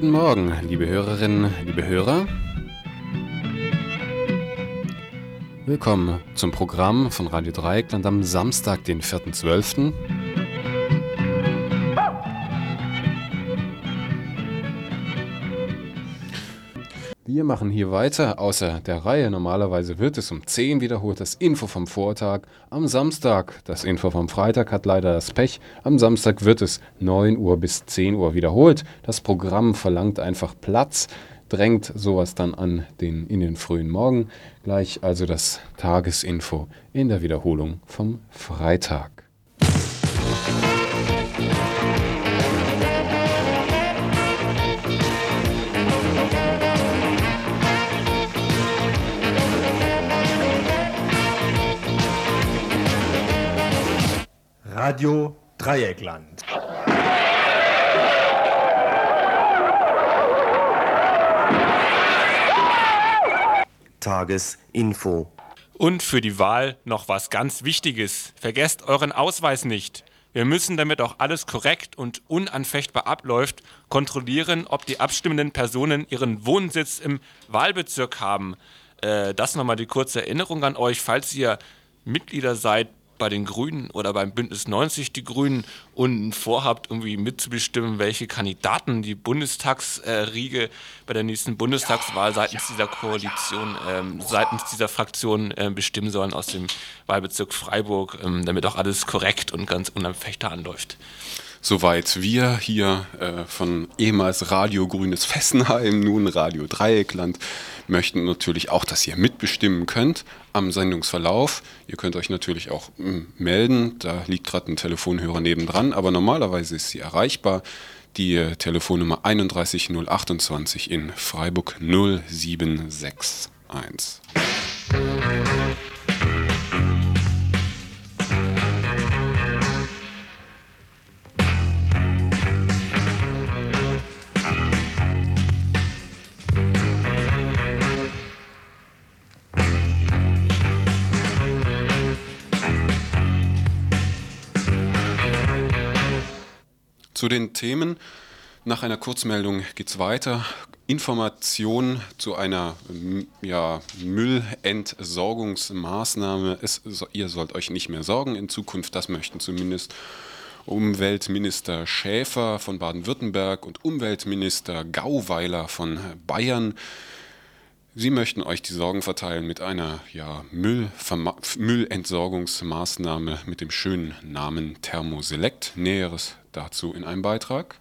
guten Morgen, liebe Hörerinnen, liebe Hörer. Willkommen zum Programm von Radio Dreieckland am Samstag, den 4.12. machen hier weiter, außer der Reihe. Normalerweise wird es um 10 wiederholt, das Info vom Vortag. Am Samstag, das Info vom Freitag hat leider das Pech. Am Samstag wird es 9 Uhr bis 10 Uhr wiederholt. Das Programm verlangt einfach Platz, drängt sowas dann an den, in den frühen Morgen. Gleich also das Tagesinfo in der Wiederholung vom Freitag. Radio Dreieckland. Tagesinfo. Und für die Wahl noch was ganz Wichtiges. Vergesst euren Ausweis nicht. Wir müssen, damit auch alles korrekt und unanfechtbar abläuft, kontrollieren, ob die abstimmenden Personen ihren Wohnsitz im Wahlbezirk haben. Äh, das nochmal die kurze Erinnerung an euch, falls ihr Mitglieder seid bei den Grünen oder beim Bündnis 90 die Grünen und vorhabt, irgendwie mitzubestimmen, welche Kandidaten die Bundestagsriege bei der nächsten Bundestagswahl seitens dieser Koalition, ähm, seitens dieser Fraktion äh, bestimmen sollen aus dem Wahlbezirk Freiburg, ähm, damit auch alles korrekt und ganz unanfechter anläuft. Soweit wir hier äh, von ehemals Radio Grünes Fessenheim, nun Radio Dreieckland, möchten natürlich auch, dass ihr mitbestimmen könnt am Sendungsverlauf. Ihr könnt euch natürlich auch mm, melden, da liegt gerade ein Telefonhörer nebendran, aber normalerweise ist sie erreichbar. Die äh, Telefonnummer 31028 in Freiburg 0761. Zu den Themen. Nach einer Kurzmeldung geht es weiter. Information zu einer ja, Müllentsorgungsmaßnahme. Es, ihr sollt euch nicht mehr sorgen in Zukunft, das möchten zumindest Umweltminister Schäfer von Baden-Württemberg und Umweltminister Gauweiler von Bayern. Sie möchten euch die Sorgen verteilen mit einer ja, Müllentsorgungsmaßnahme mit dem schönen Namen Thermoselect. Näheres dazu in einem Beitrag.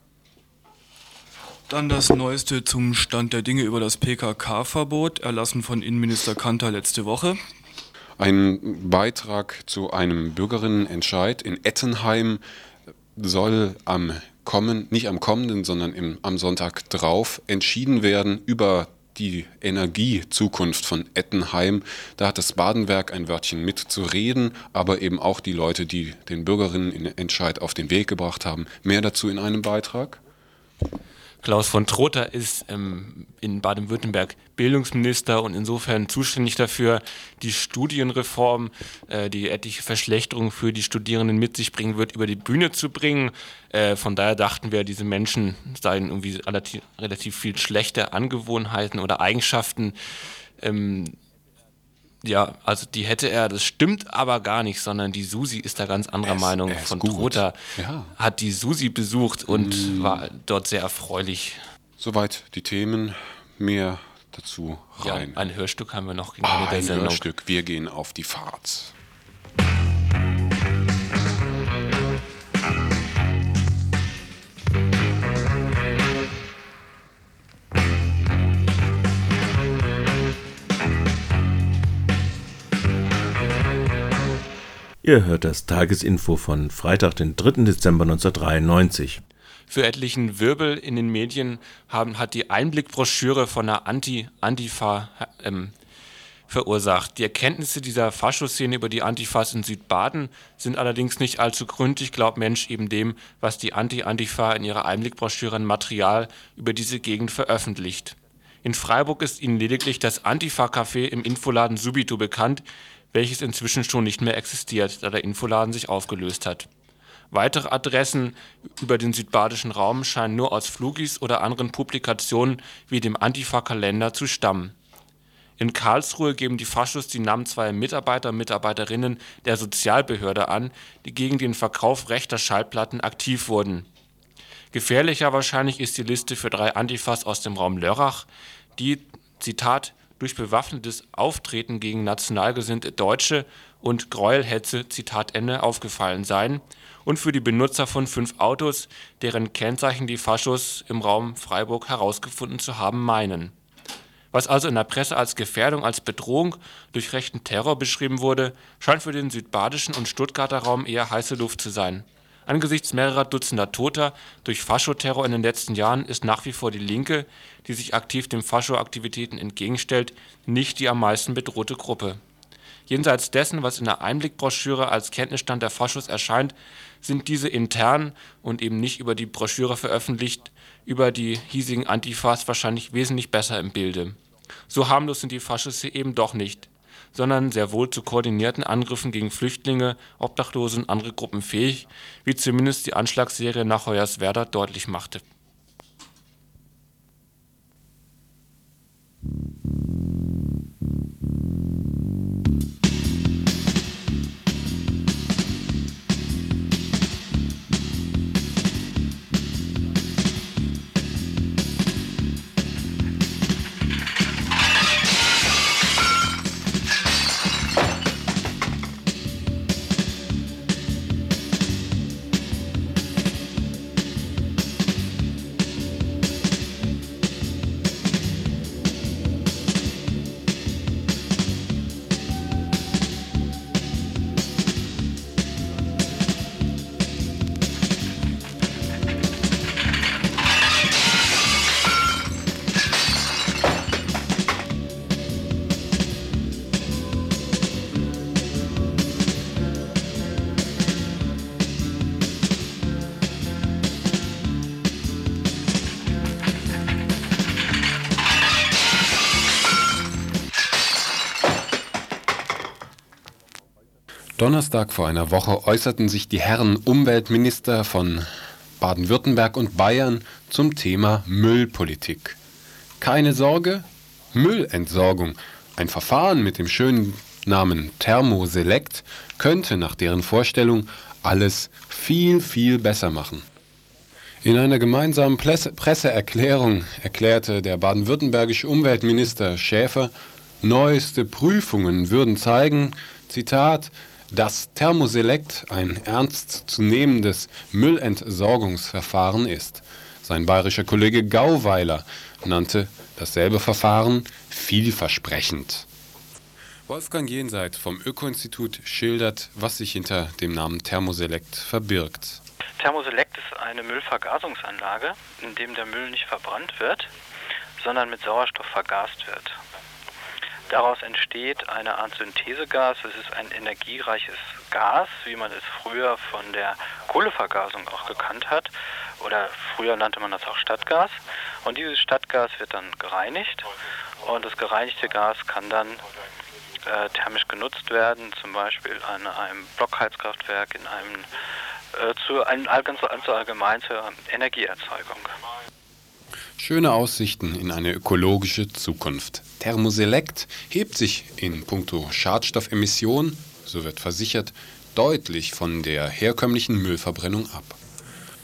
Dann das Neueste zum Stand der Dinge über das PKK-Verbot, erlassen von Innenminister Kanter letzte Woche. Ein Beitrag zu einem Bürgerinnenentscheid in Ettenheim soll am kommen, nicht am kommenden, sondern im, am Sonntag drauf entschieden werden über die Energiezukunft von Ettenheim. Da hat das Badenwerk ein Wörtchen mitzureden, aber eben auch die Leute, die den Bürgerinnen Entscheid auf den Weg gebracht haben. Mehr dazu in einem Beitrag. Klaus von Trotha ist ähm, in Baden-Württemberg Bildungsminister und insofern zuständig dafür, die Studienreform, äh, die etliche Verschlechterungen für die Studierenden mit sich bringen wird, über die Bühne zu bringen. Äh, von daher dachten wir, diese Menschen seien irgendwie relativ, relativ viel schlechte Angewohnheiten oder Eigenschaften. Ähm, ja, also die hätte er, das stimmt aber gar nicht, sondern die Susi ist da ganz anderer es, Meinung. Von Trotha ja. hat die Susi besucht und mm. war dort sehr erfreulich. Soweit die Themen, mehr dazu rein. Ja, ein Hörstück haben wir noch gegen ah, der ein Sendung. Hörstück, wir gehen auf die Fahrt. Ihr hört das Tagesinfo von Freitag, den 3. Dezember 1993. Für etlichen Wirbel in den Medien haben, hat die Einblickbroschüre von der Anti-Antifa ähm, verursacht. Die Erkenntnisse dieser Faschoszene über die Antifas in Südbaden sind allerdings nicht allzu gründlich, glaubt Mensch eben dem, was die Anti-Antifa in ihrer Einblickbroschüre an Material über diese Gegend veröffentlicht. In Freiburg ist ihnen lediglich das Antifa-Café im Infoladen Subito bekannt, welches inzwischen schon nicht mehr existiert, da der Infoladen sich aufgelöst hat. Weitere Adressen über den südbadischen Raum scheinen nur aus Flugis oder anderen Publikationen wie dem Antifa-Kalender zu stammen. In Karlsruhe geben die Faschos die Namen zweier Mitarbeiter und Mitarbeiterinnen der Sozialbehörde an, die gegen den Verkauf rechter Schallplatten aktiv wurden. Gefährlicher wahrscheinlich ist die Liste für drei Antifas aus dem Raum Lörrach, die Zitat durch bewaffnetes Auftreten gegen nationalgesinnte Deutsche und Gräuelhetze Zitat Ende aufgefallen seien und für die Benutzer von fünf Autos, deren Kennzeichen die Faschos im Raum Freiburg herausgefunden zu haben meinen. Was also in der Presse als Gefährdung, als Bedrohung durch rechten Terror beschrieben wurde, scheint für den südbadischen und Stuttgarter Raum eher heiße Luft zu sein. Angesichts mehrerer Dutzender Toter durch Faschoterror in den letzten Jahren ist nach wie vor die Linke, die sich aktiv den Faschoaktivitäten entgegenstellt, nicht die am meisten bedrohte Gruppe. Jenseits dessen, was in der Einblickbroschüre als Kenntnisstand der Faschos erscheint, sind diese intern und eben nicht über die Broschüre veröffentlicht, über die hiesigen Antifas wahrscheinlich wesentlich besser im Bilde. So harmlos sind die Faschos hier eben doch nicht sondern sehr wohl zu koordinierten Angriffen gegen Flüchtlinge, Obdachlose und andere Gruppen fähig, wie zumindest die Anschlagsserie nach Hoyerswerda deutlich machte Donnerstag vor einer Woche äußerten sich die Herren Umweltminister von Baden-Württemberg und Bayern zum Thema Müllpolitik. Keine Sorge, Müllentsorgung, ein Verfahren mit dem schönen Namen Thermoselect, könnte nach deren Vorstellung alles viel, viel besser machen. In einer gemeinsamen Presseerklärung erklärte der baden-württembergische Umweltminister Schäfer, neueste Prüfungen würden zeigen, Zitat, dass Thermoselect ein ernstzunehmendes Müllentsorgungsverfahren ist. Sein bayerischer Kollege Gauweiler nannte dasselbe Verfahren vielversprechend. Wolfgang Jenseit vom Öko-Institut schildert, was sich hinter dem Namen Thermoselect verbirgt. Thermoselect ist eine Müllvergasungsanlage, in dem der Müll nicht verbrannt wird, sondern mit Sauerstoff vergast wird. Daraus entsteht eine Art Synthesegas. Es ist ein energiereiches Gas, wie man es früher von der Kohlevergasung auch gekannt hat. Oder früher nannte man das auch Stadtgas. Und dieses Stadtgas wird dann gereinigt. Und das gereinigte Gas kann dann äh, thermisch genutzt werden, zum Beispiel an einem Blockheizkraftwerk, in einem, äh, zu, einem ganz, allgemein zur Energieerzeugung. Schöne Aussichten in eine ökologische Zukunft. Thermoselect hebt sich in puncto Schadstoffemission, so wird versichert, deutlich von der herkömmlichen Müllverbrennung ab.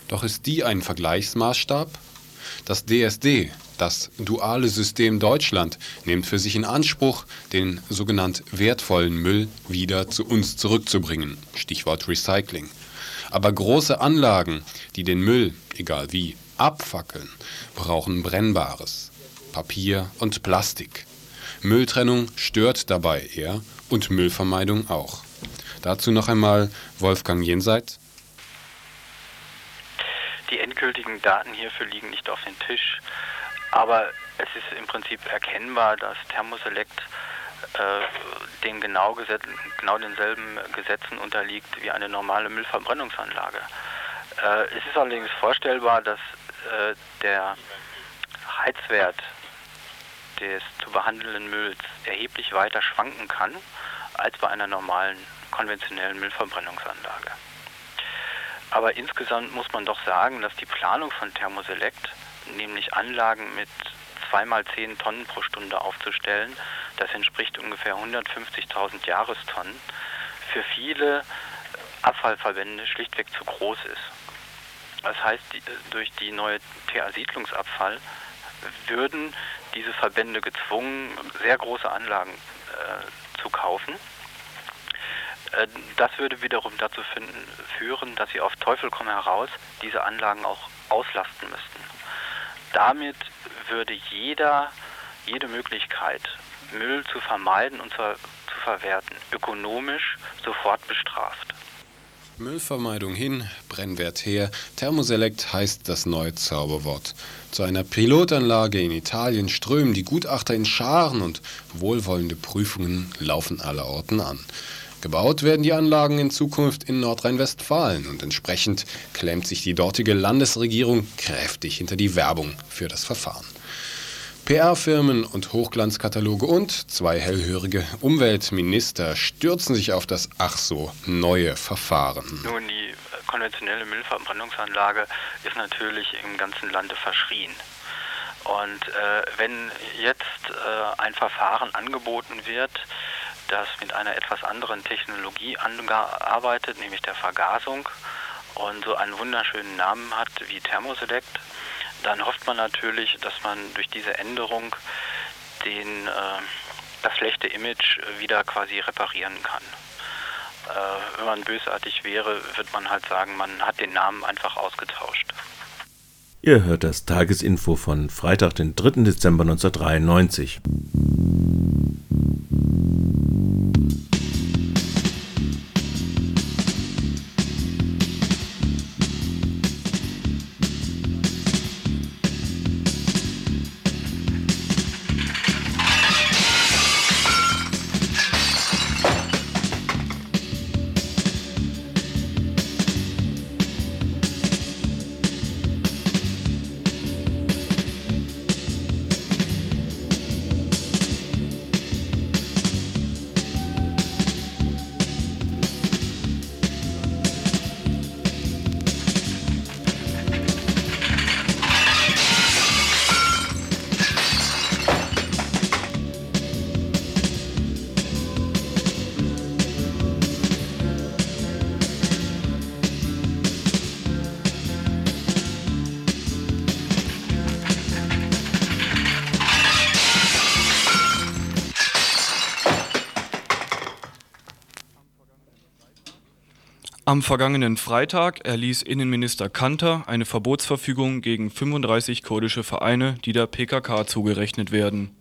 Doch ist die ein Vergleichsmaßstab? Das DSD, das duale System Deutschland, nimmt für sich in Anspruch, den sogenannt wertvollen Müll wieder zu uns zurückzubringen. Stichwort Recycling. Aber große Anlagen, die den Müll, egal wie, abfackeln, brauchen Brennbares, Papier und Plastik. Mülltrennung stört dabei eher und Müllvermeidung auch. Dazu noch einmal Wolfgang Jenseits. Die endgültigen Daten hierfür liegen nicht auf dem Tisch, aber es ist im Prinzip erkennbar, dass Thermoselect äh, den genau, genau denselben Gesetzen unterliegt wie eine normale Müllverbrennungsanlage. Äh, es ist allerdings vorstellbar, dass äh, der Heizwert des zu behandelnden Mülls erheblich weiter schwanken kann als bei einer normalen konventionellen Müllverbrennungsanlage. Aber insgesamt muss man doch sagen, dass die Planung von Thermoselect, nämlich Anlagen mit zweimal 10 Tonnen pro Stunde aufzustellen, das entspricht ungefähr 150.000 Jahrestonnen, für viele Abfallverbände schlichtweg zu groß ist. Das heißt, durch die neue TA-Siedlungsabfall würden diese Verbände gezwungen, sehr große Anlagen äh, zu kaufen. Äh, das würde wiederum dazu finden, führen, dass sie auf Teufel komm heraus diese Anlagen auch auslasten müssten. Damit würde jeder, jede Möglichkeit, Müll zu vermeiden und zu, zu verwerten, ökonomisch sofort bestraft. Müllvermeidung hin, Brennwert her. Thermoselect heißt das neue Zauberwort. Zu einer Pilotanlage in Italien strömen die Gutachter in Scharen und wohlwollende Prüfungen laufen allerorten an. Gebaut werden die Anlagen in Zukunft in Nordrhein-Westfalen und entsprechend klemmt sich die dortige Landesregierung kräftig hinter die Werbung für das Verfahren. PR-Firmen und Hochglanzkataloge und zwei hellhörige Umweltminister stürzen sich auf das ach so neue Verfahren. Nun, die konventionelle Müllverbrennungsanlage ist natürlich im ganzen Lande verschrien. Und äh, wenn jetzt äh, ein Verfahren angeboten wird, das mit einer etwas anderen Technologie arbeitet, nämlich der Vergasung, und so einen wunderschönen Namen hat wie Thermoselect, dann hofft man natürlich, dass man durch diese Änderung den, äh, das schlechte Image wieder quasi reparieren kann. Äh, wenn man bösartig wäre, wird man halt sagen, man hat den Namen einfach ausgetauscht. Ihr hört das Tagesinfo von Freitag, den 3. Dezember 1993. Am vergangenen Freitag erließ Innenminister Kanter eine Verbotsverfügung gegen 35 kurdische Vereine, die der PKK zugerechnet werden.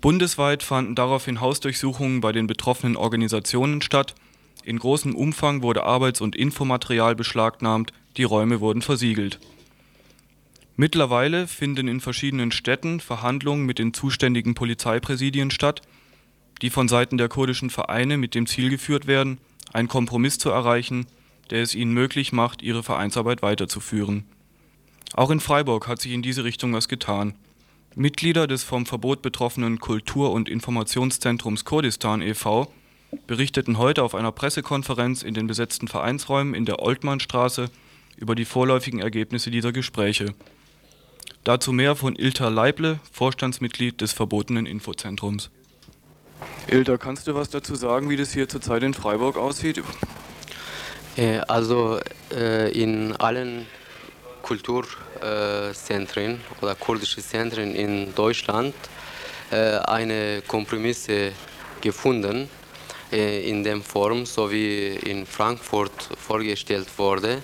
Bundesweit fanden daraufhin Hausdurchsuchungen bei den betroffenen Organisationen statt, in großem Umfang wurde Arbeits und Infomaterial beschlagnahmt, die Räume wurden versiegelt. Mittlerweile finden in verschiedenen Städten Verhandlungen mit den zuständigen Polizeipräsidien statt, die von Seiten der kurdischen Vereine mit dem Ziel geführt werden einen Kompromiss zu erreichen, der es ihnen möglich macht, ihre Vereinsarbeit weiterzuführen. Auch in Freiburg hat sich in diese Richtung was getan. Mitglieder des vom Verbot betroffenen Kultur- und Informationszentrums Kurdistan e.V. berichteten heute auf einer Pressekonferenz in den besetzten Vereinsräumen in der Oltmannstraße über die vorläufigen Ergebnisse dieser Gespräche. Dazu mehr von Ilta Leible, Vorstandsmitglied des verbotenen Infozentrums. Ilda, kannst du was dazu sagen, wie das hier zurzeit in Freiburg aussieht? Äh, also äh, in allen Kulturzentren oder kurdischen Zentren in Deutschland äh, eine Kompromisse gefunden in der Form, so wie in Frankfurt vorgestellt wurde.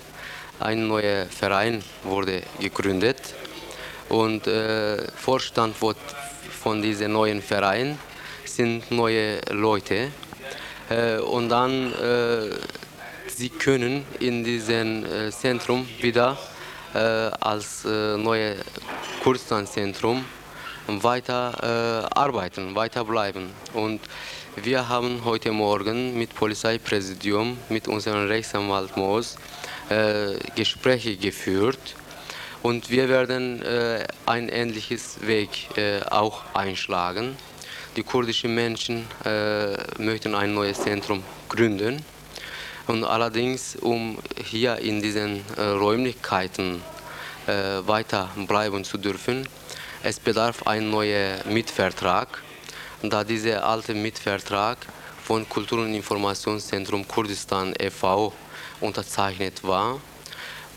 Ein neuer Verein wurde gegründet und Vorstand von diesem neuen Verein sind neue Leute. Äh, und dann äh, sie können in diesem äh, Zentrum wieder äh, als äh, neue Kurzstandzentrum weiter äh, arbeiten, weiter bleiben. Und wir haben heute Morgen mit Polizeipräsidium, mit unserem Rechtsanwalt Moos Gespräche geführt. Und wir werden ein ähnliches Weg auch einschlagen. Die kurdischen Menschen äh, möchten ein neues Zentrum gründen. Und allerdings, um hier in diesen äh, Räumlichkeiten äh, weiter bleiben zu dürfen, es bedarf ein neuer Mietvertrag, da dieser alte Mietvertrag von Kultur- und Informationszentrum Kurdistan e.V. unterzeichnet war.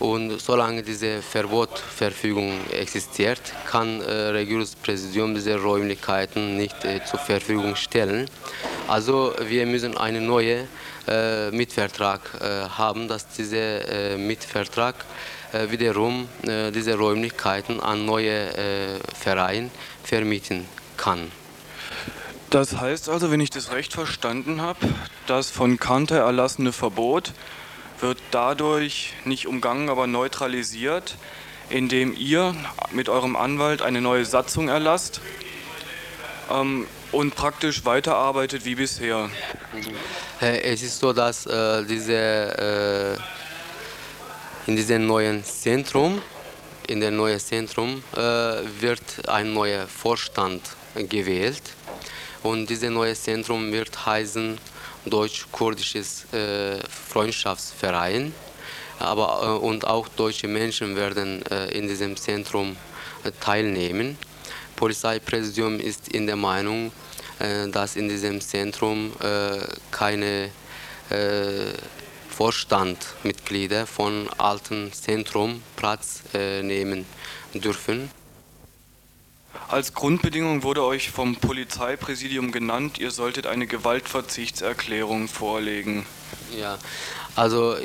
Und solange diese Verbotverfügung existiert, kann äh, Regierungspräsidium diese Räumlichkeiten nicht äh, zur Verfügung stellen. Also wir müssen einen neuen äh, Mietvertrag äh, haben, dass dieser äh, Mietvertrag äh, wiederum äh, diese Räumlichkeiten an neue Vereine vermieten kann. Das heißt also, wenn ich das recht verstanden habe, das von Kante erlassene Verbot wird dadurch nicht umgangen, aber neutralisiert, indem ihr mit eurem Anwalt eine neue Satzung erlasst ähm, und praktisch weiterarbeitet wie bisher. Es ist so, dass äh, diese, äh, in diesem neuen Zentrum, in dem neuen Zentrum äh, wird ein neuer Vorstand gewählt und dieses neue Zentrum wird heißen Deutsch-Kurdisches äh, Freundschaftsverein, aber äh, und auch deutsche Menschen werden äh, in diesem Zentrum teilnehmen. Polizeipräsidium ist in der Meinung, dass in diesem Zentrum keine Vorstandmitglieder von alten Zentrum Platz nehmen dürfen. Als Grundbedingung wurde euch vom Polizeipräsidium genannt, ihr solltet eine Gewaltverzichtserklärung vorlegen. Ja, also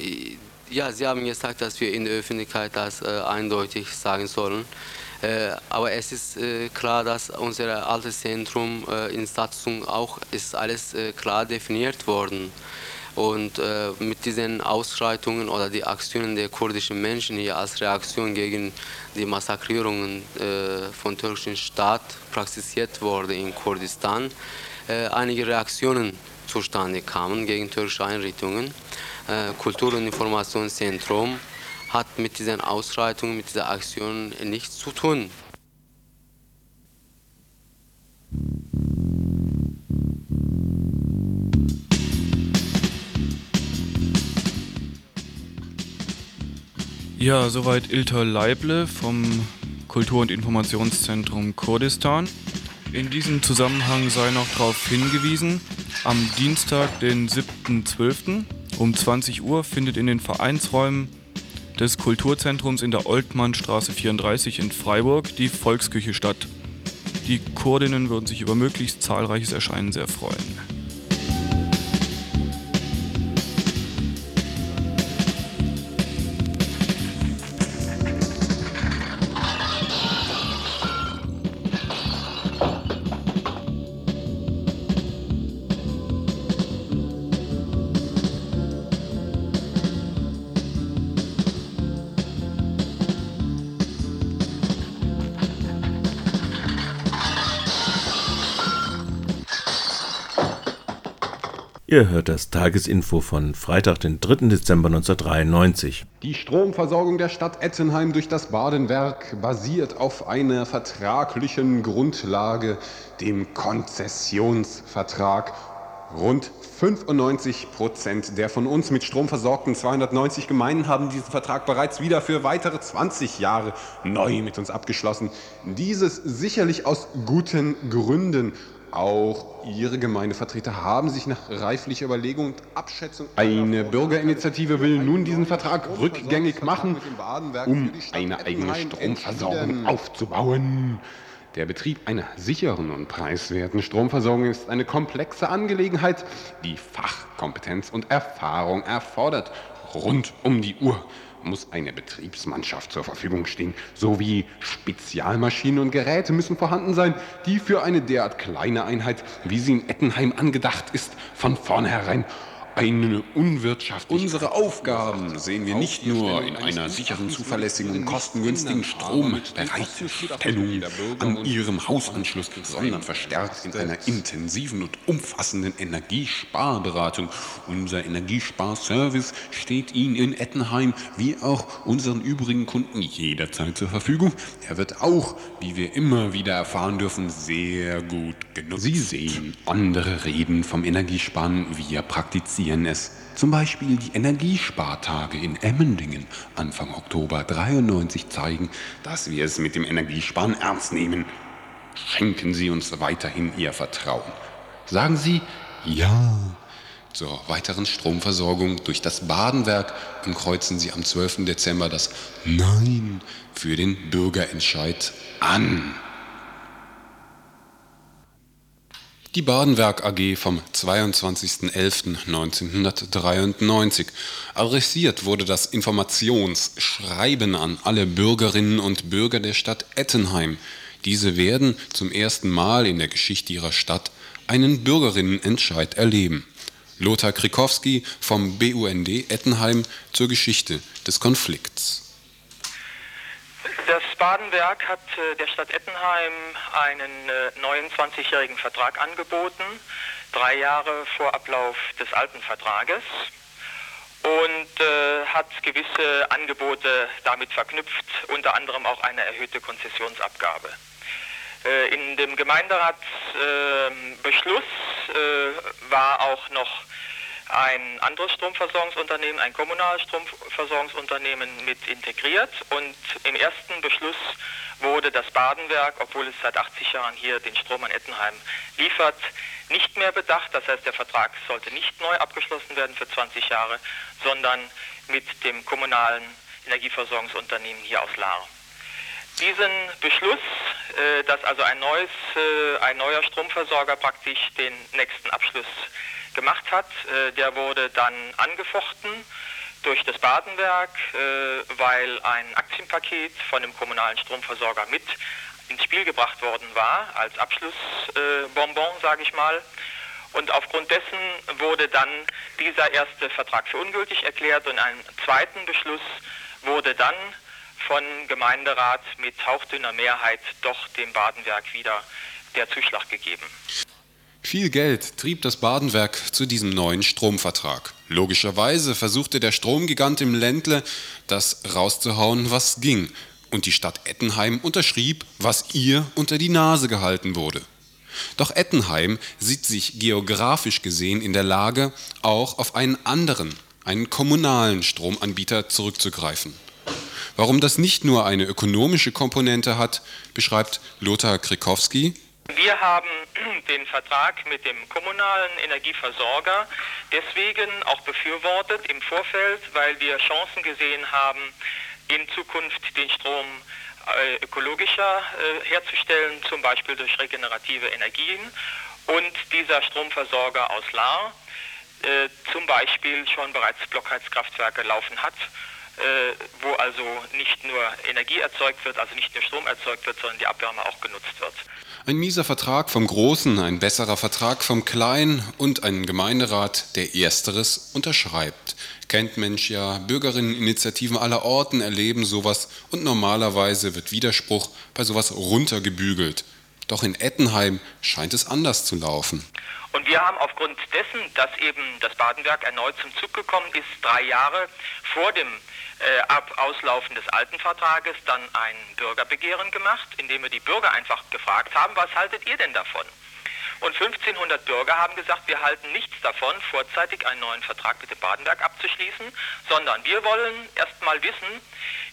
ja, Sie haben gesagt, dass wir in der Öffentlichkeit das äh, eindeutig sagen sollen. Äh, aber es ist äh, klar, dass unser altes Zentrum äh, in Satzung auch ist alles äh, klar definiert worden. Und äh, mit diesen Ausschreitungen oder die Aktionen der kurdischen Menschen hier als Reaktion gegen die Massakrierungen äh, von türkischen Staat praktiziert wurde in Kurdistan, äh, einige Reaktionen zustande kamen gegen türkische Einrichtungen. Äh, Kultur- und Informationszentrum hat mit diesen Ausschreitungen, mit dieser Aktion nichts zu tun. Ja, soweit Ilter Leible vom Kultur- und Informationszentrum Kurdistan. In diesem Zusammenhang sei noch darauf hingewiesen, am Dienstag, den 7.12. um 20 Uhr findet in den Vereinsräumen des Kulturzentrums in der Oltmannstraße 34 in Freiburg die Volksküche statt. Die Kurdinnen würden sich über möglichst zahlreiches Erscheinen sehr freuen. Ihr hört das Tagesinfo von Freitag, den 3. Dezember 1993. Die Stromversorgung der Stadt Ettenheim durch das Badenwerk basiert auf einer vertraglichen Grundlage, dem Konzessionsvertrag. Rund 95 Prozent der von uns mit Strom versorgten 290 Gemeinden haben diesen Vertrag bereits wieder für weitere 20 Jahre neu mit uns abgeschlossen. Dieses sicherlich aus guten Gründen. Auch Ihre Gemeindevertreter haben sich nach reiflicher Überlegung und Abschätzung eine Bürgerinitiative will nun diesen Vertrag rückgängig machen, um eine eigene Stromversorgung aufzubauen. Der Betrieb einer sicheren und preiswerten Stromversorgung ist eine komplexe Angelegenheit, die Fachkompetenz und Erfahrung erfordert. Rund um die Uhr muss eine Betriebsmannschaft zur Verfügung stehen, sowie Spezialmaschinen und Geräte müssen vorhanden sein, die für eine derart kleine Einheit, wie sie in Ettenheim angedacht ist, von vornherein eine unwirtschaftliche Unsere Aufgaben sehen wir nicht nur in einer sicheren, zuverlässigen und kostengünstigen Strombereitstellung an Ihrem Hausanschluss, sondern verstärkt in einer intensiven und umfassenden Energiesparberatung. Unser Energiesparservice steht Ihnen in Ettenheim wie auch unseren übrigen Kunden jederzeit zur Verfügung. Er wird auch, wie wir immer wieder erfahren dürfen, sehr gut genutzt. Sie sehen, andere reden vom Energiesparen, wir praktizieren markieren es. Zum Beispiel die Energiespartage in Emmendingen Anfang Oktober 93 zeigen, dass wir es mit dem Energiesparen ernst nehmen. Schenken Sie uns weiterhin Ihr Vertrauen. Sagen Sie Ja zur weiteren Stromversorgung durch das Badenwerk und kreuzen Sie am 12. Dezember das Nein für den Bürgerentscheid an. Die Badenwerk AG vom 22.11.1993. Adressiert wurde das Informationsschreiben an alle Bürgerinnen und Bürger der Stadt Ettenheim. Diese werden zum ersten Mal in der Geschichte ihrer Stadt einen Bürgerinnenentscheid erleben. Lothar Krikowski vom BUND Ettenheim zur Geschichte des Konflikts. Das Badenwerk hat äh, der Stadt Ettenheim einen äh, neuen 20-jährigen Vertrag angeboten, drei Jahre vor Ablauf des alten Vertrages und äh, hat gewisse Angebote damit verknüpft, unter anderem auch eine erhöhte Konzessionsabgabe. Äh, in dem Gemeinderatsbeschluss äh, war auch noch ein anderes Stromversorgungsunternehmen, ein kommunales Stromversorgungsunternehmen mit integriert und im ersten Beschluss wurde das Badenwerk, obwohl es seit 80 Jahren hier den Strom an Ettenheim liefert, nicht mehr bedacht. Das heißt, der Vertrag sollte nicht neu abgeschlossen werden für 20 Jahre, sondern mit dem kommunalen Energieversorgungsunternehmen hier aus Lahr. Diesen Beschluss, äh, dass also ein, neues, äh, ein neuer Stromversorger praktisch den nächsten Abschluss gemacht hat. Äh, der wurde dann angefochten durch das Badenwerk, äh, weil ein Aktienpaket von dem kommunalen Stromversorger mit ins Spiel gebracht worden war, als Abschlussbonbon, sage ich mal. Und aufgrund dessen wurde dann dieser erste Vertrag für ungültig erklärt und in einem zweiten Beschluss wurde dann von Gemeinderat mit hauchdünner Mehrheit doch dem Badenwerk wieder der Zuschlag gegeben. Viel Geld trieb das Badenwerk zu diesem neuen Stromvertrag. Logischerweise versuchte der Stromgigant im Ländle, das rauszuhauen, was ging. Und die Stadt Ettenheim unterschrieb, was ihr unter die Nase gehalten wurde. Doch Ettenheim sieht sich geografisch gesehen in der Lage, auch auf einen anderen, einen kommunalen Stromanbieter zurückzugreifen. Warum das nicht nur eine ökonomische Komponente hat, beschreibt Lothar Krikowski, wir haben den Vertrag mit dem kommunalen Energieversorger deswegen auch befürwortet im Vorfeld, weil wir Chancen gesehen haben, in Zukunft den Strom äh, ökologischer äh, herzustellen, zum Beispiel durch regenerative Energien. Und dieser Stromversorger aus Lahr äh, zum Beispiel schon bereits Blockheizkraftwerke laufen hat, wo also nicht nur Energie erzeugt wird, also nicht nur Strom erzeugt wird, sondern die Abwärme auch genutzt wird. Ein mieser Vertrag vom Großen, ein besserer Vertrag vom Kleinen und ein Gemeinderat, der Ersteres unterschreibt. Kennt Mensch ja, Bürgerinneninitiativen aller Orten erleben sowas und normalerweise wird Widerspruch bei sowas runtergebügelt. Doch in Ettenheim scheint es anders zu laufen. Und wir haben aufgrund dessen, dass eben das Badenwerk erneut zum Zug gekommen ist, drei Jahre vor dem äh, ab Auslaufen des alten Vertrages dann ein Bürgerbegehren gemacht, in dem wir die Bürger einfach gefragt haben, was haltet ihr denn davon? Und 1500 Bürger haben gesagt, wir halten nichts davon, vorzeitig einen neuen Vertrag mit dem Badenwerk abzuschließen, sondern wir wollen erst mal wissen,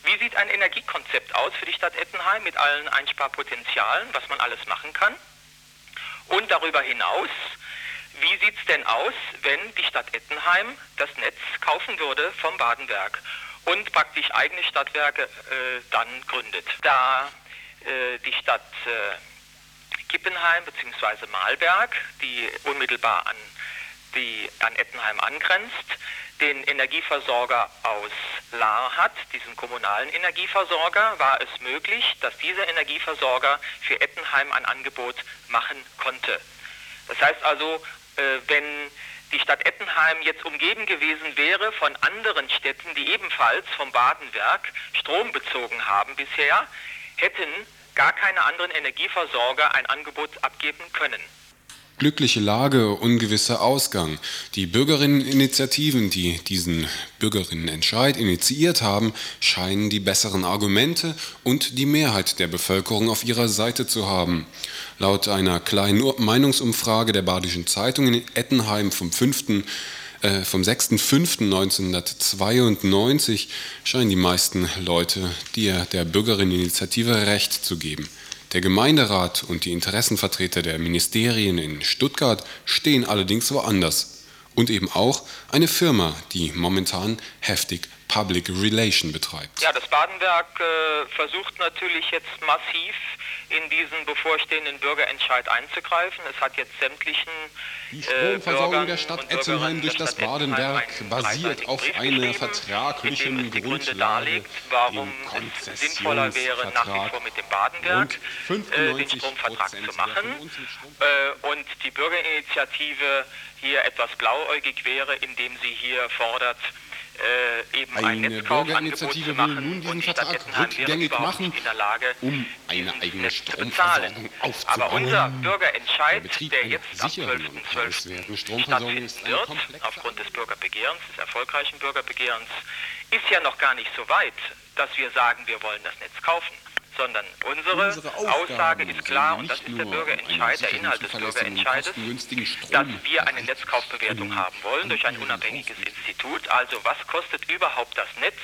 wie sieht ein Energiekonzept aus für die Stadt Ettenheim mit allen Einsparpotenzialen, was man alles machen kann. Und darüber hinaus, wie sieht es denn aus, wenn die Stadt Ettenheim das Netz kaufen würde vom Badenwerk? Und praktisch eigene Stadtwerke äh, dann gründet. Da äh, die Stadt äh, Kippenheim bzw. Malberg, die unmittelbar an, die, an Ettenheim angrenzt, den Energieversorger aus Lahr hat, diesen kommunalen Energieversorger, war es möglich, dass dieser Energieversorger für Ettenheim ein Angebot machen konnte. Das heißt also, wenn die Stadt Ettenheim jetzt umgeben gewesen wäre von anderen Städten, die ebenfalls vom Badenwerk Strom bezogen haben bisher, hätten gar keine anderen Energieversorger ein Angebot abgeben können. Glückliche Lage, ungewisser Ausgang. Die Bürgerinneninitiativen, die diesen Bürgerinnenentscheid initiiert haben, scheinen die besseren Argumente und die Mehrheit der Bevölkerung auf ihrer Seite zu haben. Laut einer kleinen Meinungsumfrage der Badischen Zeitung in Ettenheim vom 5. äh, vom 6.5.1992 scheinen die meisten Leute dir der Bürgerinneninitiative Recht zu geben. Der Gemeinderat und die Interessenvertreter der Ministerien in Stuttgart stehen allerdings woanders. Und eben auch eine Firma, die momentan heftig Public Relation betreibt. Ja, das Badenwerk äh, versucht natürlich jetzt massiv in diesen bevorstehenden Bürgerentscheid einzugreifen. Es hat jetzt sämtlichen die äh, Stromversorgung der Stadt Ettenheim durch das Badenwerk basiert auf einer vertraglichen Grundlage, warum es sinnvoller wäre, nach wie vor mit dem Badenwerk äh, den Stromvertrag zu machen äh, und die Bürgerinitiative hier etwas blauäugig wäre, indem sie hier fordert, äh, eben eine ein Bürgerinitiative will nun diesen Vertrag rückgängig machen, um eine eigene Stromversorgung aufzubauen. Aber unser Bürgerentscheid, der, der jetzt am 12.12. stattfinden wird, aufgrund des Bürgerbegehrens, des erfolgreichen Bürgerbegehrens, ist ja noch gar nicht so weit, dass wir sagen, wir wollen das Netz kaufen sondern unsere, unsere Aussage ist klar, und das ist der Bürgerentscheid, der Inhalt des Bürgerentscheides, dass wir eine Netzkaufbewertung haben wollen durch ein unabhängiges Institut. Also was kostet überhaupt das Netz,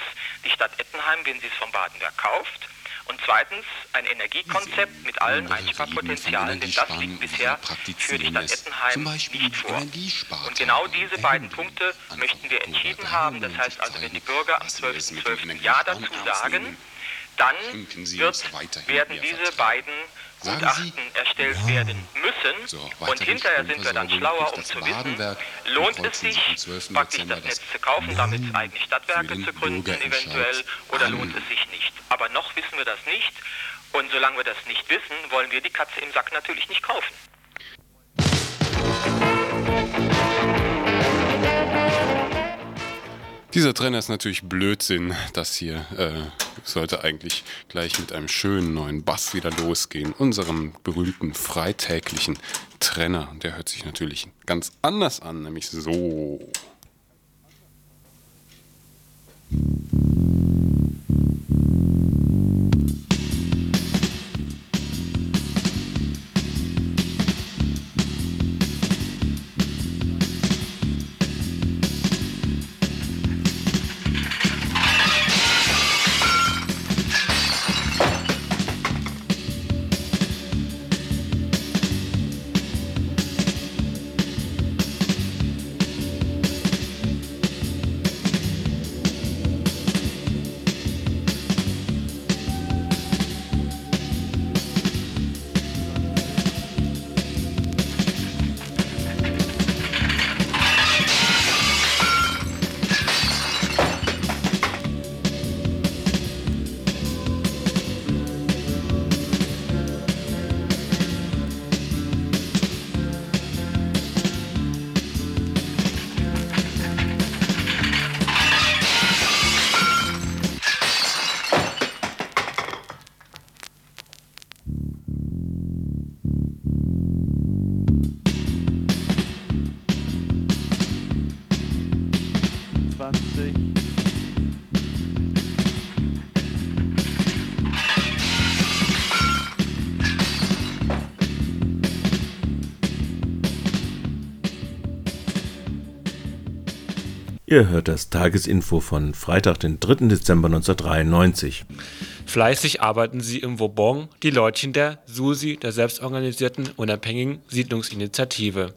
die Stadt Ettenheim, wenn sie es vom Badenwerk kauft? Und zweitens ein Energiekonzept mit allen Einsparpotenzialen, denn das liegt bisher für die Stadt Ettenheim nicht vor. Und genau diese beiden Punkte möchten wir entschieden haben. Das heißt also, wenn die Bürger am 12.12. .12. Ja dazu sagen, dann wird, werden diese beiden Gutachten erstellt ja. werden müssen so, und hinterher sind wir dann schlauer, um zu wissen, lohnt es sich, praktisch das Netz zu kaufen, damit eigene Stadtwerke zu gründen eventuell, oder lohnt es sich nicht. Aber noch wissen wir das nicht und solange wir das nicht wissen, wollen wir die Katze im Sack natürlich nicht kaufen. Dieser Trainer ist natürlich Blödsinn. Das hier äh, sollte eigentlich gleich mit einem schönen neuen Bass wieder losgehen. Unserem berühmten freitäglichen Trenner. Der hört sich natürlich ganz anders an, nämlich so. Ihr hört das Tagesinfo von Freitag, den 3. Dezember 1993. Fleißig arbeiten sie im Vauban, die Leutchen der SUSI, der selbstorganisierten unabhängigen Siedlungsinitiative.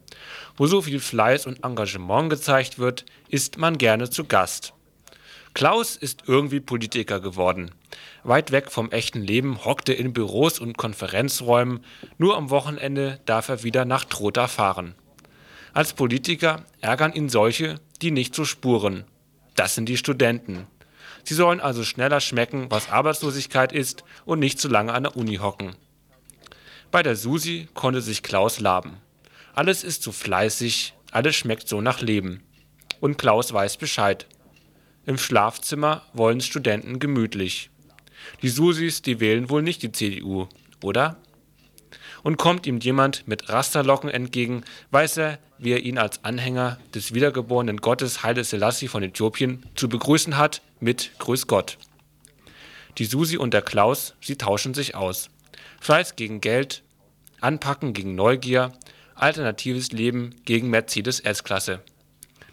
Wo so viel Fleiß und Engagement gezeigt wird, ist man gerne zu Gast. Klaus ist irgendwie Politiker geworden. Weit weg vom echten Leben hockt er in Büros und Konferenzräumen, nur am Wochenende darf er wieder nach Trotha fahren. Als Politiker ärgern ihn solche, die nicht so spuren. Das sind die Studenten. Sie sollen also schneller schmecken, was Arbeitslosigkeit ist und nicht zu lange an der Uni hocken. Bei der Susi konnte sich Klaus laben. Alles ist so fleißig, alles schmeckt so nach Leben. Und Klaus weiß Bescheid. Im Schlafzimmer wollen Studenten gemütlich. Die Susis, die wählen wohl nicht die CDU, oder? Und kommt ihm jemand mit Rasterlocken entgegen, weiß er, wie er ihn als Anhänger des wiedergeborenen Gottes Haile Selassie von Äthiopien zu begrüßen hat mit Grüß Gott. Die Susi und der Klaus, sie tauschen sich aus. Fleiß gegen Geld, Anpacken gegen Neugier, alternatives Leben gegen Mercedes S-Klasse.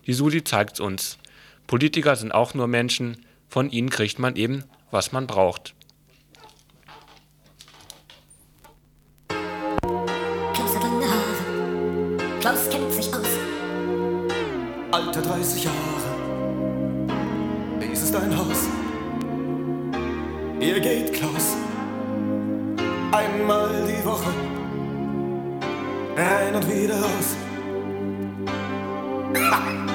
Die Suli zeigt's uns. Politiker sind auch nur Menschen, von ihnen kriegt man eben, was man braucht. Klaus kennt sich aus. Alter 30 Jahre. Dies ist ein Haus. Hier geht Klaus. Einmal die Woche. Rein und wieder raus. Vor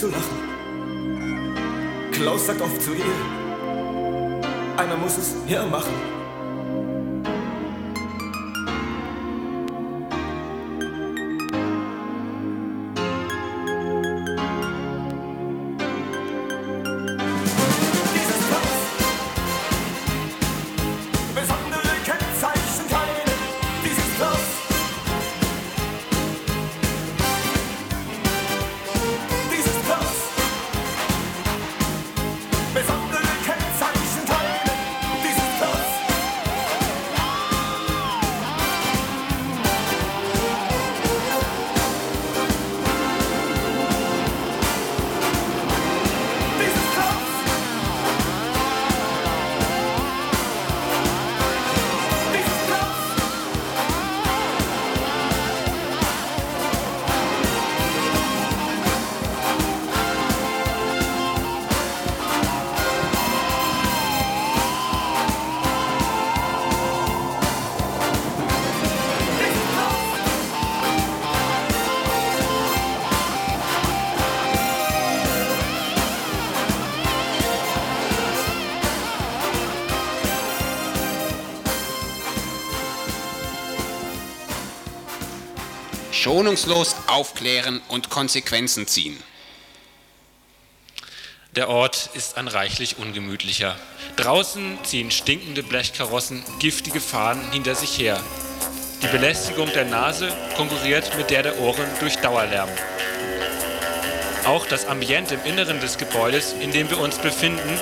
zu lachen. Klaus sagt oft zu ihr, einer muss es ja Schonungslos aufklären und Konsequenzen ziehen. Der Ort ist ein reichlich ungemütlicher. Draußen ziehen stinkende Blechkarossen giftige Fahnen hinter sich her. Die Belästigung der Nase konkurriert mit der der Ohren durch Dauerlärm. Auch das Ambiente im Inneren des Gebäudes, in dem wir uns befinden,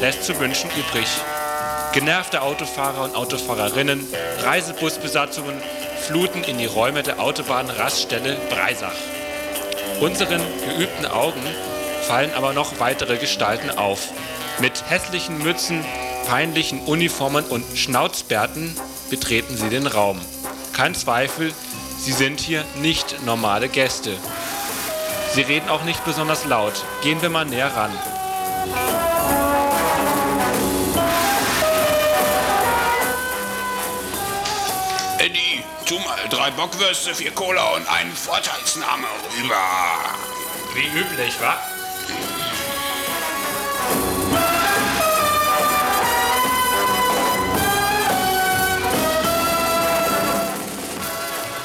lässt zu wünschen übrig. Genervte Autofahrer und Autofahrerinnen, Reisebusbesatzungen fluten in die Räume der Autobahnraststelle Breisach. Unseren geübten Augen fallen aber noch weitere Gestalten auf. Mit hässlichen Mützen, peinlichen Uniformen und Schnauzbärten betreten sie den Raum. Kein Zweifel, sie sind hier nicht normale Gäste. Sie reden auch nicht besonders laut. Gehen wir mal näher ran. Tu mal drei Bockwürste, vier Cola und einen Vorteilsname rüber. Wie üblich, wa?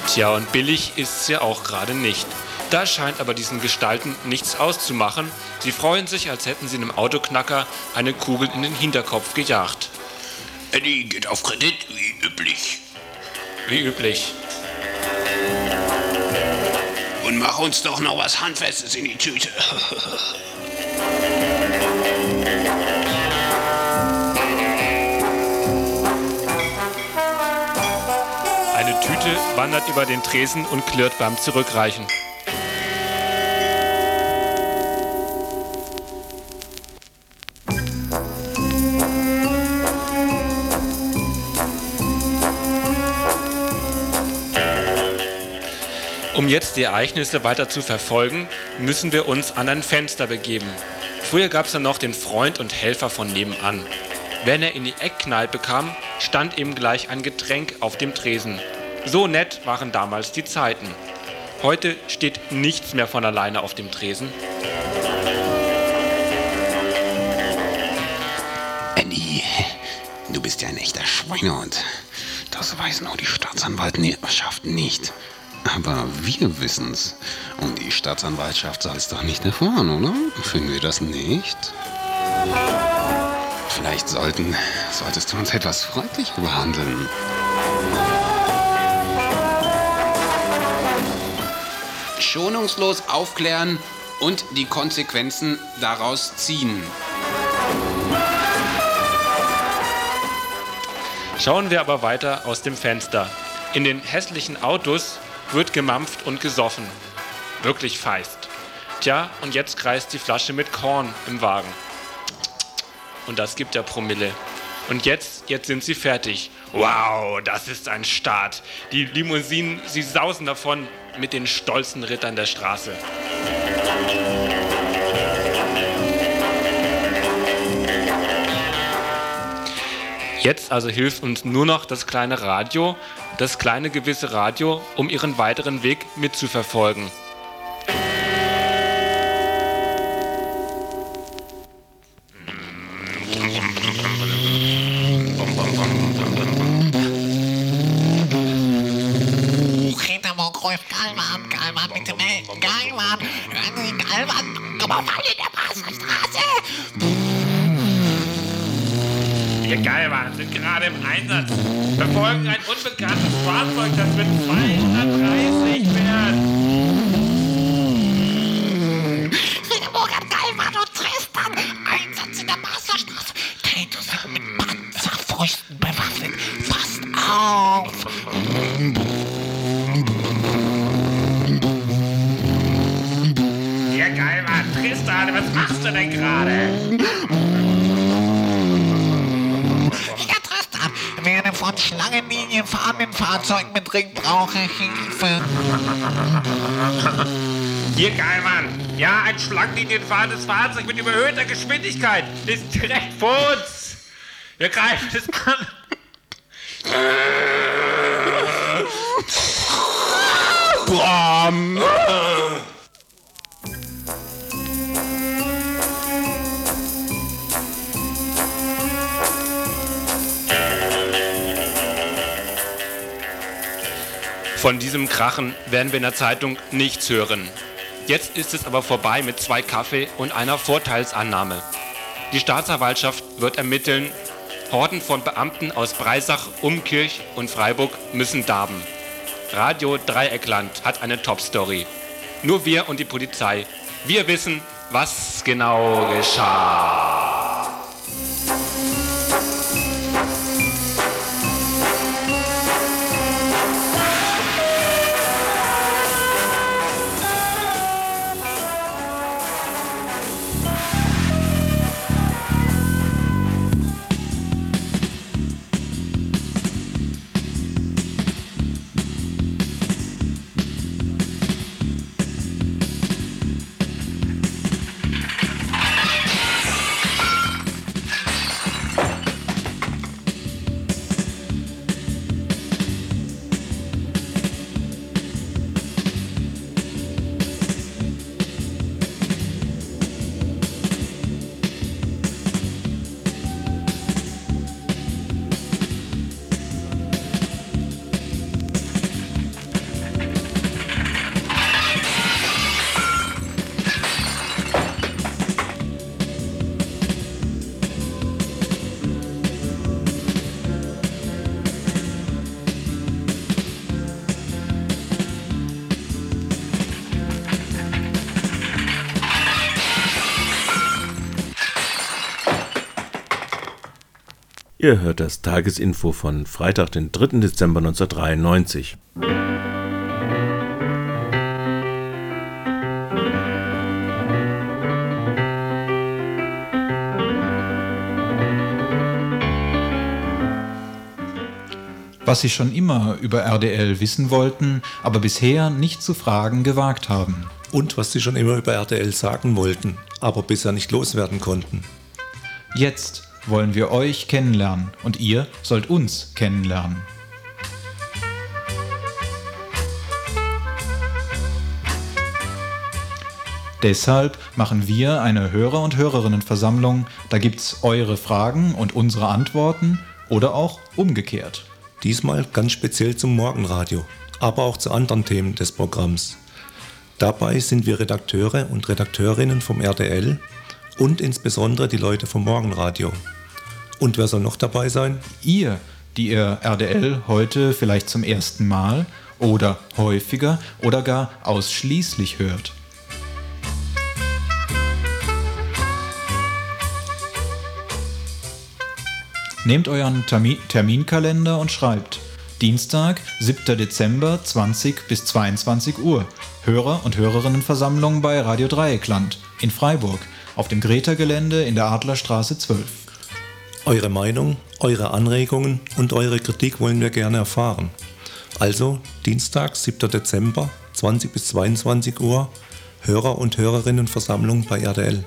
Tja, und billig ist's ja auch gerade nicht. Da scheint aber diesen Gestalten nichts auszumachen. Sie freuen sich, als hätten sie einem Autoknacker eine Kugel in den Hinterkopf gejagt. Eddie geht auf Kredit, wie üblich. Wie üblich. Und mach uns doch noch was Handfestes in die Tüte. Eine Tüte wandert über den Tresen und klirrt beim Zurückreichen. Um jetzt die Ereignisse weiter zu verfolgen, müssen wir uns an ein Fenster begeben. Früher gab es ja noch den Freund und Helfer von nebenan. Wenn er in die Eckkneipe kam, stand ihm gleich ein Getränk auf dem Tresen. So nett waren damals die Zeiten. Heute steht nichts mehr von alleine auf dem Tresen. Eddie, du bist ja ein echter Schweinehund. Das weiß nur die Staatsanwaltschaft nicht. Aber wir wissen's. Und die Staatsanwaltschaft soll's doch nicht erfahren, oder? Finden wir das nicht? Vielleicht sollten, solltest du uns etwas freundlicher behandeln. Schonungslos aufklären und die Konsequenzen daraus ziehen. Schauen wir aber weiter aus dem Fenster. In den hässlichen Autos wird gemampft und gesoffen. Wirklich feist. Tja, und jetzt kreist die Flasche mit Korn im Wagen. Und das gibt der Promille. Und jetzt, jetzt sind sie fertig. Wow, das ist ein Start. Die Limousinen, sie sausen davon mit den stolzen Rittern der Straße. Jetzt also hilft uns nur noch das kleine Radio, das kleine gewisse Radio, um ihren weiteren Weg mitzuverfolgen. Bedrängt, brauche Hilfe. Hier Galvan, ja, ein schlangenlinienfahrendes Fahrzeug mit überhöhter Geschwindigkeit ist direkt vor uns. Wir greifen es an. Von diesem Krachen werden wir in der Zeitung nichts hören. Jetzt ist es aber vorbei mit zwei Kaffee und einer Vorteilsannahme. Die Staatsanwaltschaft wird ermitteln. Horden von Beamten aus Breisach, Umkirch und Freiburg müssen darben. Radio Dreieckland hat eine Top-Story. Nur wir und die Polizei. Wir wissen, was genau geschah. Ihr hört das Tagesinfo von Freitag, den 3. Dezember 1993. Was Sie schon immer über RDL wissen wollten, aber bisher nicht zu fragen gewagt haben. Und was Sie schon immer über RTL sagen wollten, aber bisher nicht loswerden konnten. Jetzt wollen wir euch kennenlernen und ihr sollt uns kennenlernen. Deshalb machen wir eine Hörer- und Hörerinnenversammlung. Da gibt's eure Fragen und unsere Antworten oder auch umgekehrt. Diesmal ganz speziell zum Morgenradio, aber auch zu anderen Themen des Programms. Dabei sind wir Redakteure und Redakteurinnen vom RDL und insbesondere die Leute vom Morgenradio. Und wer soll noch dabei sein? Ihr, die ihr RDL heute vielleicht zum ersten Mal oder häufiger oder gar ausschließlich hört. Nehmt euren Termi Terminkalender und schreibt Dienstag, 7. Dezember, 20 bis 22 Uhr. Hörer- und Hörerinnenversammlung bei Radio Dreieckland in Freiburg auf dem Greta-Gelände in der Adlerstraße 12. Eure Meinung, eure Anregungen und eure Kritik wollen wir gerne erfahren. Also Dienstag, 7. Dezember, 20 bis 22 Uhr, Hörer- und Hörerinnenversammlung bei RDL.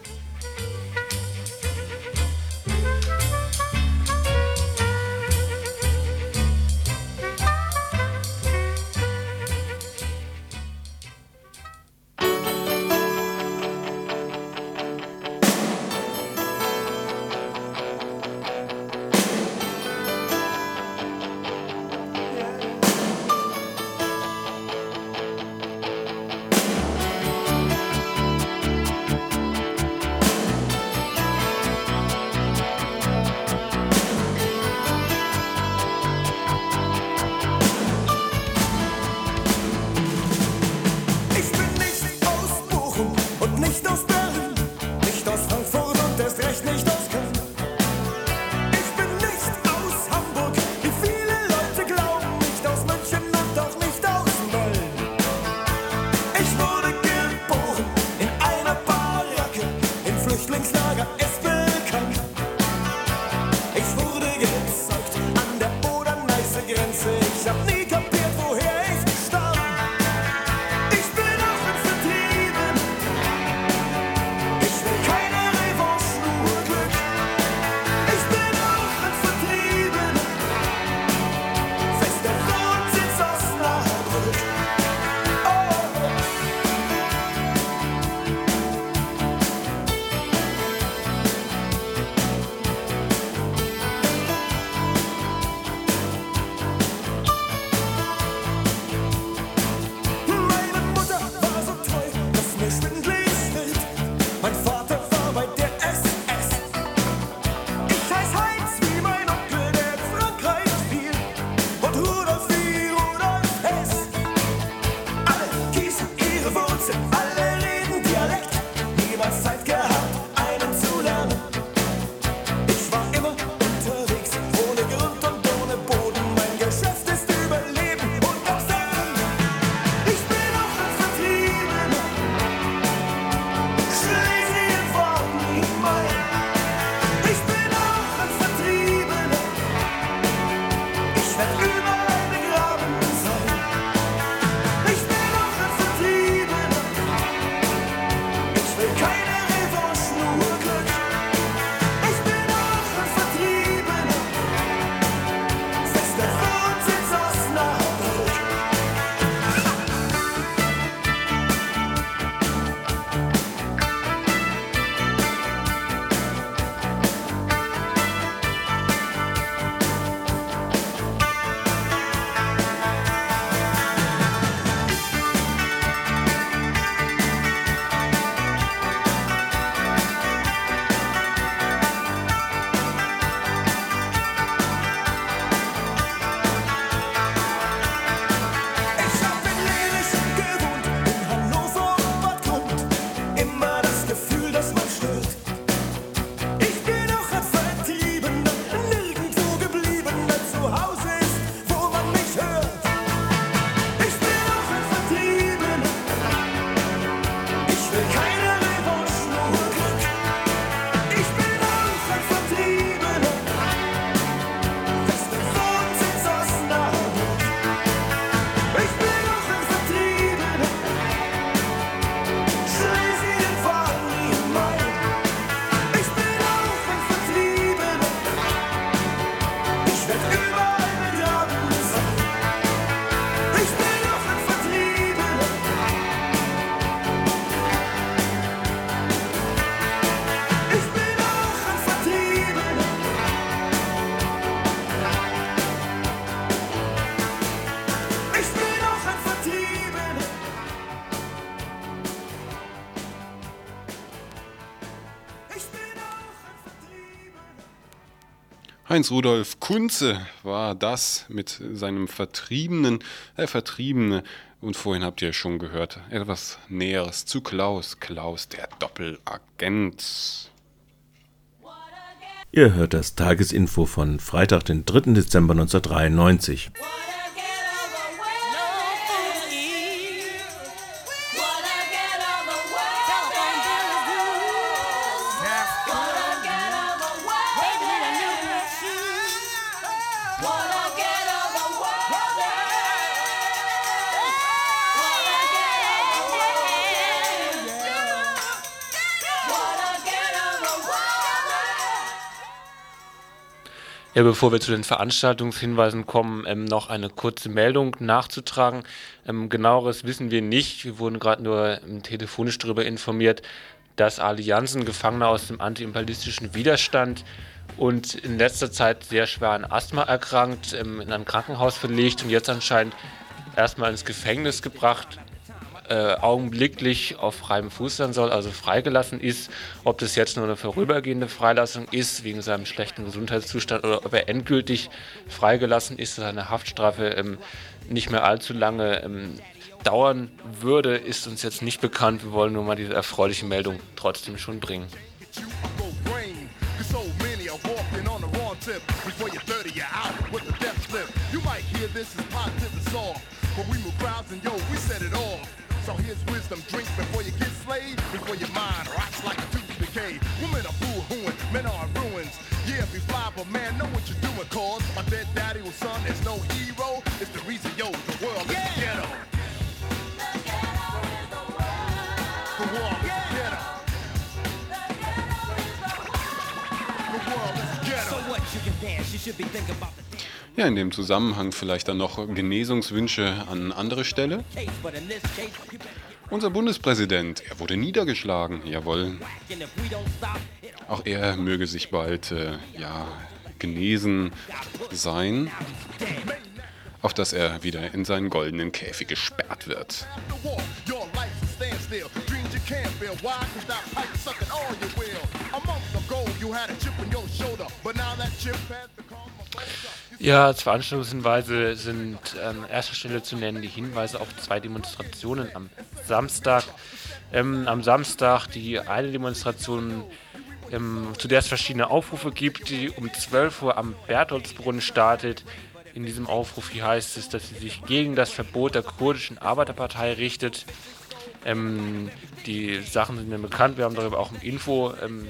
Heinz Rudolf Kunze war das mit seinem Vertriebenen, der Vertriebene. Und vorhin habt ihr schon gehört, etwas Näheres zu Klaus. Klaus, der Doppelagent. Ihr hört das Tagesinfo von Freitag, den 3. Dezember 1993. Ja, bevor wir zu den Veranstaltungshinweisen kommen, ähm, noch eine kurze Meldung nachzutragen. Ähm, genaueres wissen wir nicht. Wir wurden gerade nur ähm, telefonisch darüber informiert, dass Allianzen Gefangene aus dem antiimperialistischen Widerstand und in letzter Zeit sehr schwer an Asthma erkrankt, ähm, in ein Krankenhaus verlegt und jetzt anscheinend erstmal ins Gefängnis gebracht äh, augenblicklich auf freiem Fuß sein soll, also freigelassen ist. Ob das jetzt nur eine vorübergehende Freilassung ist, wegen seinem schlechten Gesundheitszustand, oder ob er endgültig freigelassen ist, seine Haftstrafe ähm, nicht mehr allzu lange ähm, dauern würde, ist uns jetzt nicht bekannt. Wir wollen nur mal diese erfreuliche Meldung trotzdem schon bringen. So many are walking on the wrong tip. Before you're 30, you're out with the death slip. You might hear this is positive and soft, but we move crowds and yo, we set it off. Wisdom, drink before you get slayed, before your mind rots like a tooth decay. Women are boo-hooing, men are in ruins. Yeah, be fly, but man, know what you're doing, cause my dead daddy was son is no hero. It's the reason, yo, the world is the ghetto. The world is the ghetto. The world is the ghetto. So what you can dance, you should be thinking about the Ja, in dem Zusammenhang vielleicht dann noch Genesungswünsche an andere Stelle. Unser Bundespräsident, er wurde niedergeschlagen, jawohl. Auch er möge sich bald, äh, ja, genesen sein, auf dass er wieder in seinen goldenen Käfig gesperrt wird. Ja, als Veranstaltungshinweise sind an erster Stelle zu nennen die Hinweise auf zwei Demonstrationen am Samstag. Ähm, am Samstag die eine Demonstration, ähm, zu der es verschiedene Aufrufe gibt, die um 12 Uhr am Bertholdsbrunnen startet. In diesem Aufruf hier heißt es, dass sie sich gegen das Verbot der kurdischen Arbeiterpartei richtet. Ähm, die Sachen sind mir bekannt, wir haben darüber auch im Info ähm,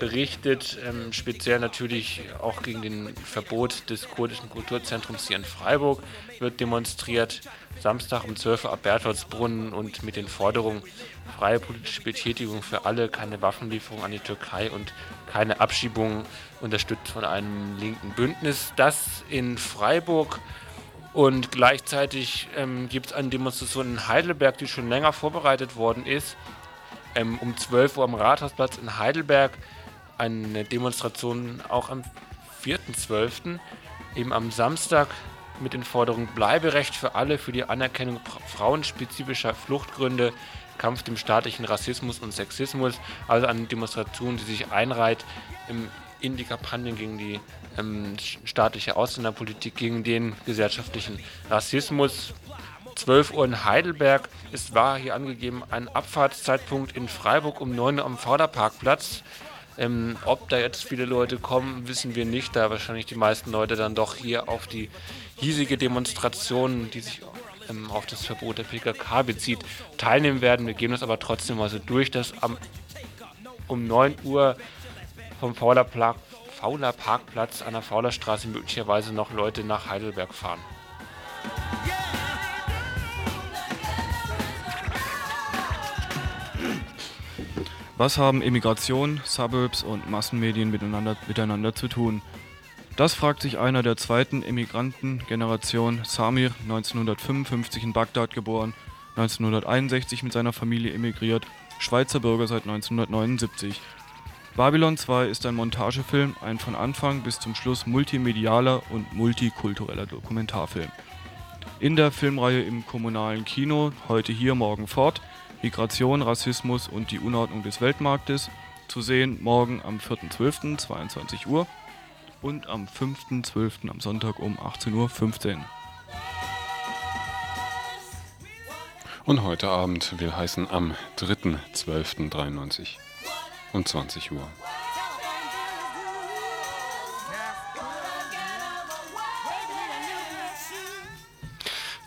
berichtet, ähm, speziell natürlich auch gegen den Verbot des kurdischen Kulturzentrums hier in Freiburg wird demonstriert. Samstag um 12 Uhr ab Bertholdsbrunnen und mit den Forderungen freie politische Betätigung für alle, keine Waffenlieferung an die Türkei und keine Abschiebung unterstützt von einem linken Bündnis. Das in Freiburg. Und gleichzeitig ähm, gibt es eine Demonstration in Heidelberg, die schon länger vorbereitet worden ist. Ähm, um 12 Uhr am Rathausplatz in Heidelberg eine Demonstration auch am 4.12., eben am Samstag mit den Forderungen Bleiberecht für alle, für die Anerkennung frauenspezifischer Fluchtgründe, Kampf dem staatlichen Rassismus und Sexismus, also eine Demonstration, die sich einreiht in die Kampagnen gegen die ähm, staatliche Ausländerpolitik, gegen den gesellschaftlichen Rassismus. 12 Uhr in Heidelberg. Es war hier angegeben ein Abfahrtszeitpunkt in Freiburg um 9 Uhr am Vorderparkplatz. Ähm, ob da jetzt viele Leute kommen, wissen wir nicht, da wahrscheinlich die meisten Leute dann doch hier auf die hiesige Demonstration, die sich ähm, auf das Verbot der PKK bezieht, teilnehmen werden. Wir gehen das aber trotzdem mal so durch, dass am, um 9 Uhr vom Fauler, Pla Fauler Parkplatz an der Fauler Straße möglicherweise noch Leute nach Heidelberg fahren. Was haben Immigration, Suburbs und Massenmedien miteinander, miteinander zu tun? Das fragt sich einer der zweiten Immigrantengeneration, Samir, 1955 in Bagdad geboren, 1961 mit seiner Familie emigriert, Schweizer Bürger seit 1979. Babylon 2 ist ein Montagefilm, ein von Anfang bis zum Schluss multimedialer und multikultureller Dokumentarfilm. In der Filmreihe im kommunalen Kino, heute hier, morgen fort, Migration, Rassismus und die Unordnung des Weltmarktes, zu sehen morgen am 4.12., 22 Uhr. und am 5.12. am Sonntag um 18.15 Uhr. Und heute Abend will heißen am 3.12.93 um 20 Uhr.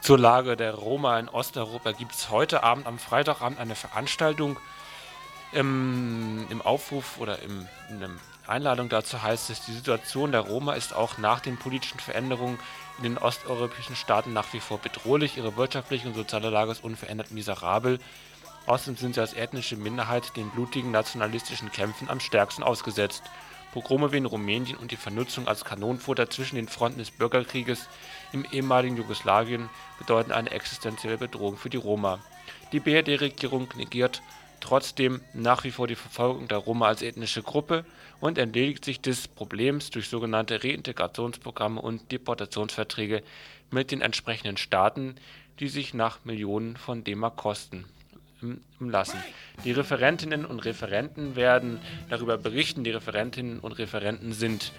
Zur Lage der Roma in Osteuropa gibt es heute Abend, am Freitagabend, eine Veranstaltung. Im, im Aufruf oder im, in der Einladung dazu heißt es, die Situation der Roma ist auch nach den politischen Veränderungen in den osteuropäischen Staaten nach wie vor bedrohlich. Ihre wirtschaftliche und soziale Lage ist unverändert miserabel. Außerdem sind sie als ethnische Minderheit den blutigen nationalistischen Kämpfen am stärksten ausgesetzt. Pogrome wie in Rumänien und die Vernutzung als Kanonenfutter zwischen den Fronten des Bürgerkrieges im ehemaligen Jugoslawien bedeuten eine existenzielle Bedrohung für die Roma. Die BRD-Regierung negiert trotzdem nach wie vor die Verfolgung der Roma als ethnische Gruppe und entledigt sich des Problems durch sogenannte Reintegrationsprogramme und Deportationsverträge mit den entsprechenden Staaten, die sich nach Millionen von D-Mark kosten lassen. Die Referentinnen und Referenten werden darüber berichten. Die Referentinnen und Referenten sind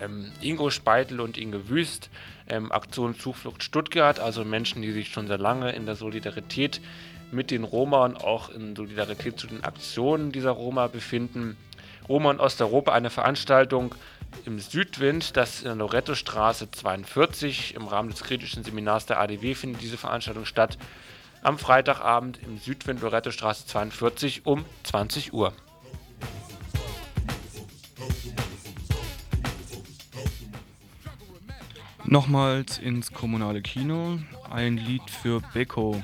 ähm, Ingo Speitel und Inge Wüst, ähm, Aktion Zuflucht Stuttgart, also Menschen, die sich schon sehr lange in der Solidarität mit den Roma und auch in Solidarität zu den Aktionen dieser Roma befinden. Roma in Osteuropa, eine Veranstaltung im Südwind, das in der Loretto-Straße 42 im Rahmen des kritischen Seminars der ADW findet diese Veranstaltung statt. Am Freitagabend im Südwind Loretto Straße 42 um 20 Uhr. Nochmals ins kommunale Kino, ein Lied für Beko.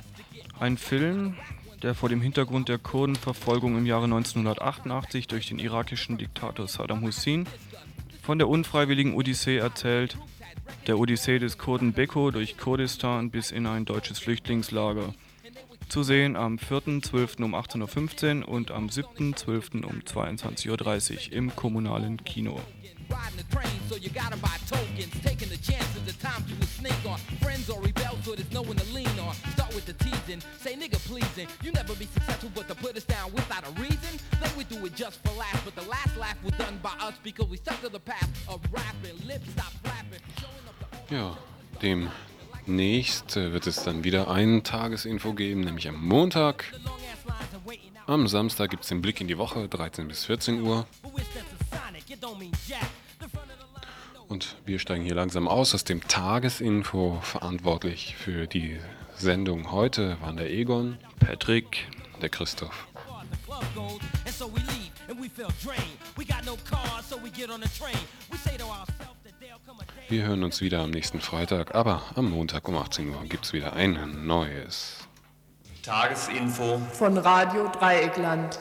Ein Film, der vor dem Hintergrund der Kurdenverfolgung im Jahre 1988 durch den irakischen Diktator Saddam Hussein von der unfreiwilligen Odyssee erzählt, der Odyssee des Kurden Beko durch Kurdistan bis in ein deutsches Flüchtlingslager. Zu sehen am 4.12. um 18.15 Uhr und am 7.12. um 22.30 Uhr im kommunalen Kino. Riding the you would sneak on. Friends or rebel, so there's no one to lean on. Start with the teasing, say nigga pleasing. You never be successful, but to put us down without a reason. Think we do it just for laughs, but the last laugh was done by us because we stuck to the path of rapping. Lips stop the Ja, demnächst äh, wird es dann wieder ein Tagesinfo geben, nämlich am Montag. Am Samstag gibt es den Blick in die Woche, 13 bis 14 Uhr. Und wir steigen hier langsam aus aus dem Tagesinfo. Verantwortlich für die Sendung heute waren der Egon, Patrick, der Christoph. Wir hören uns wieder am nächsten Freitag, aber am Montag um 18 Uhr gibt es wieder ein neues. Tagesinfo von Radio Dreieckland.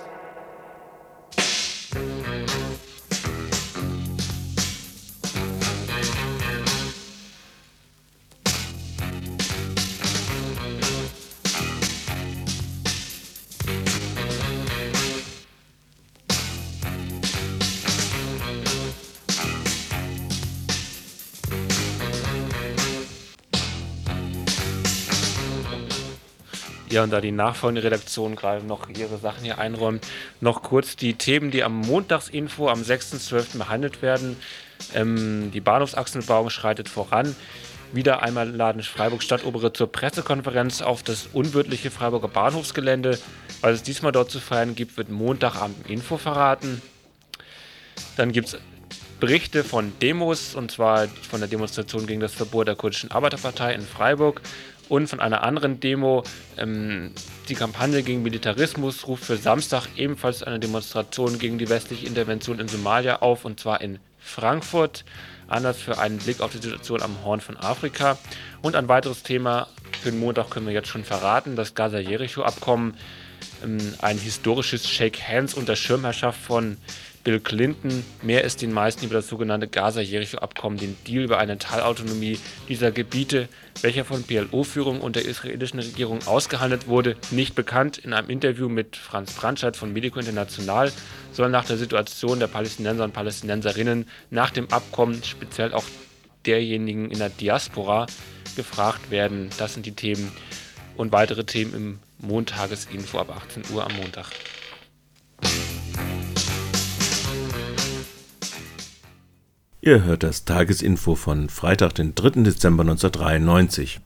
Ja, und da die nachfolgende Redaktion gerade noch ihre Sachen hier einräumt, noch kurz die Themen, die am Montagsinfo am 6.12. behandelt werden. Ähm, die Bahnhofsachsenbauung schreitet voran. Wieder einmal laden Freiburg Stadtobere zur Pressekonferenz auf das unwirtliche Freiburger Bahnhofsgelände. Was es diesmal dort zu feiern gibt, wird Montagabend im Info verraten. Dann gibt es Berichte von Demos, und zwar von der Demonstration gegen das Verbot der kurdischen Arbeiterpartei in Freiburg und von einer anderen Demo. Ähm, die Kampagne gegen Militarismus ruft für Samstag ebenfalls eine Demonstration gegen die westliche Intervention in Somalia auf, und zwar in Frankfurt. Anders für einen Blick auf die Situation am Horn von Afrika. Und ein weiteres Thema für den Montag können wir jetzt schon verraten: das Gaza-Jericho-Abkommen. Ähm, ein historisches Shake Hands unter Schirmherrschaft von Bill Clinton. Mehr ist den meisten über das sogenannte Gaza-Jericho-Abkommen, den Deal über eine Teilautonomie dieser Gebiete, welcher von PLO-Führung und der israelischen Regierung ausgehandelt wurde, nicht bekannt. In einem Interview mit Franz Brandscheid von Medico International soll nach der Situation der Palästinenser und Palästinenserinnen nach dem Abkommen speziell auch derjenigen in der Diaspora gefragt werden. Das sind die Themen und weitere Themen im Montagesinfo ab 18 Uhr am Montag. Ihr hört das Tagesinfo von Freitag, den 3. Dezember 1993.